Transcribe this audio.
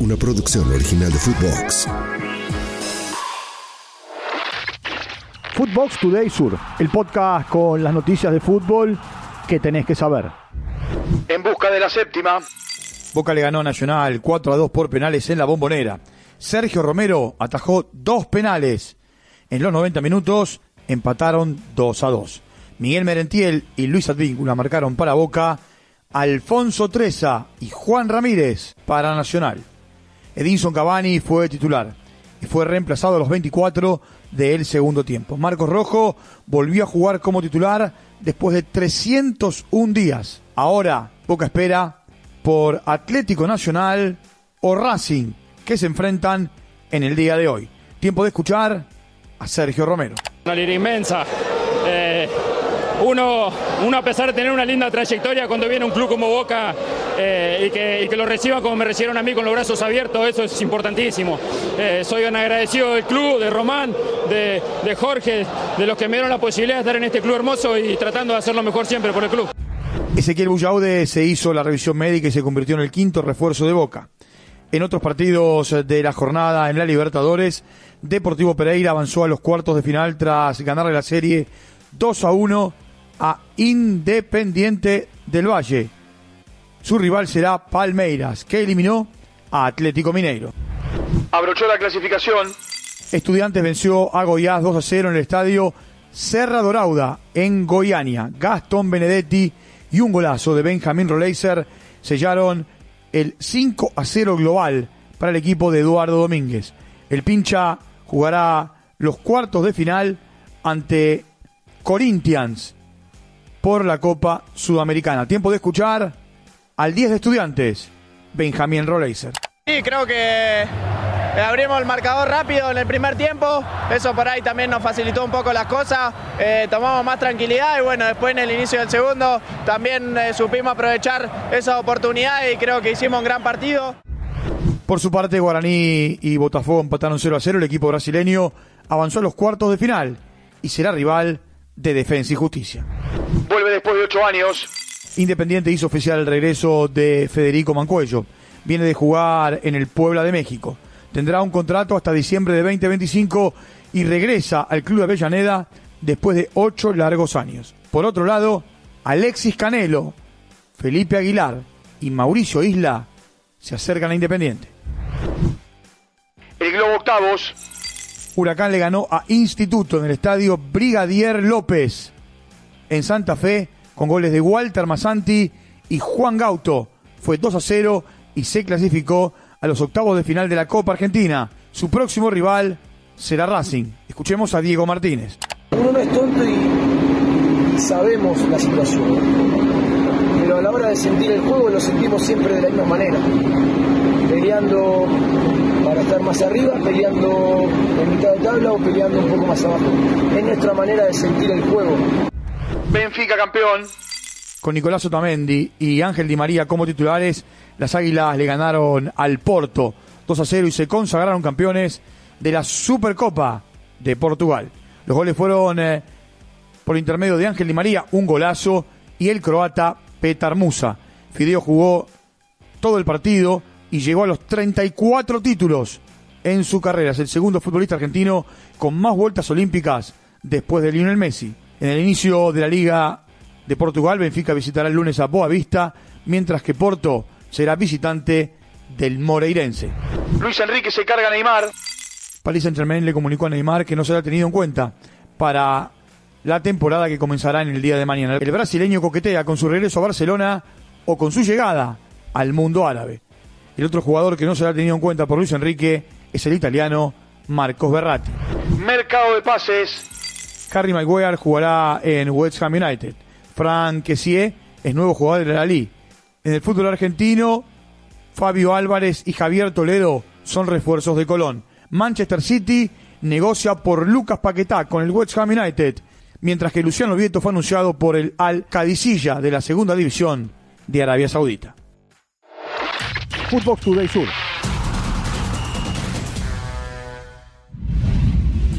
una producción original de Footbox. Footbox Today Sur, el podcast con las noticias de fútbol que tenés que saber. En busca de la séptima. Boca le ganó a Nacional 4 a 2 por penales en la bombonera. Sergio Romero atajó dos penales. En los 90 minutos empataron 2 a 2. Miguel Merentiel y Luis Advíncula marcaron para Boca. Alfonso Treza y Juan Ramírez para Nacional. Edinson Cavani fue titular y fue reemplazado a los 24 del segundo tiempo. Marcos Rojo volvió a jugar como titular después de 301 días. Ahora, poca espera por Atlético Nacional o Racing, que se enfrentan en el día de hoy. Tiempo de escuchar a Sergio Romero. Una lira inmensa. Eh, uno, uno, a pesar de tener una linda trayectoria, cuando viene un club como Boca eh, y, que, lo reciban como me recibieron a mí con los brazos abiertos, eso es importantísimo. Eh, soy agradecido del club, de Román, de, Jorge, de los que me dieron la posibilidad de estar en este club hermoso y tratando de hacerlo mejor siempre por el club. Ezequiel Bullaude se hizo la revisión médica y se convirtió en el quinto refuerzo de Boca. En otros partidos de la jornada en la Libertadores, Deportivo Pereira avanzó a los cuartos de final tras ganarle la serie 2 a 1 a Independiente del Valle. Su rival será Palmeiras, que eliminó a Atlético Mineiro. Abrochó la clasificación. Estudiantes venció a Goiás 2 a 0 en el estadio Serra Dorauda en Goiania. Gastón Benedetti y un golazo de Benjamín Roleiser sellaron el 5 a 0 global para el equipo de Eduardo Domínguez. El pincha jugará los cuartos de final ante Corinthians por la Copa Sudamericana. Tiempo de escuchar al 10 de estudiantes, Benjamín Roleiser. Sí, creo que abrimos el marcador rápido en el primer tiempo, eso por ahí también nos facilitó un poco las cosas, eh, tomamos más tranquilidad y bueno, después en el inicio del segundo también eh, supimos aprovechar esa oportunidad y creo que hicimos un gran partido. Por su parte, Guaraní y Botafogo empataron 0 a 0, el equipo brasileño avanzó a los cuartos de final y será rival de Defensa y Justicia. Vuelve después de ocho años. Independiente hizo oficial el regreso de Federico Mancuello. Viene de jugar en el Puebla de México. Tendrá un contrato hasta diciembre de 2025 y regresa al Club de Avellaneda después de ocho largos años. Por otro lado, Alexis Canelo, Felipe Aguilar y Mauricio Isla se acercan a Independiente. El Globo Octavos. Huracán le ganó a Instituto en el estadio Brigadier López en Santa Fe con goles de Walter Masanti y Juan Gauto. Fue 2 a 0 y se clasificó a los octavos de final de la Copa Argentina. Su próximo rival será Racing. Escuchemos a Diego Martínez. Uno no es tonto y sabemos la situación, pero a la hora de sentir el juego lo sentimos siempre de la misma manera, peleando para estar más arriba, peleando en mitad de tabla o peleando un poco más abajo. Es nuestra manera de sentir el juego. Benfica campeón. Con Nicolás Otamendi y Ángel Di María como titulares, las Águilas le ganaron al Porto 2 a 0 y se consagraron campeones de la Supercopa de Portugal. Los goles fueron eh, por intermedio de Ángel Di María, un golazo, y el croata Petar Musa. Fideo jugó todo el partido y llegó a los 34 títulos en su carrera. Es el segundo futbolista argentino con más vueltas olímpicas después de Lionel Messi. En el inicio de la Liga de Portugal, Benfica visitará el lunes a Boavista, mientras que Porto será visitante del Moreirense. Luis Enrique se carga a Neymar. Paris Saint Germain le comunicó a Neymar que no será tenido en cuenta para la temporada que comenzará en el día de mañana. El brasileño coquetea con su regreso a Barcelona o con su llegada al mundo árabe. El otro jugador que no será tenido en cuenta por Luis Enrique es el italiano Marcos Berratti. Mercado de pases. Harry Maguire jugará en West Ham United. Frank Kessie es nuevo jugador de la Liga. En el fútbol argentino, Fabio Álvarez y Javier Toledo son refuerzos de Colón. Manchester City negocia por Lucas Paquetá con el West Ham United, mientras que Luciano Vieto fue anunciado por el Al Qadisiyah de la segunda división de Arabia Saudita. Footbox Today Sur.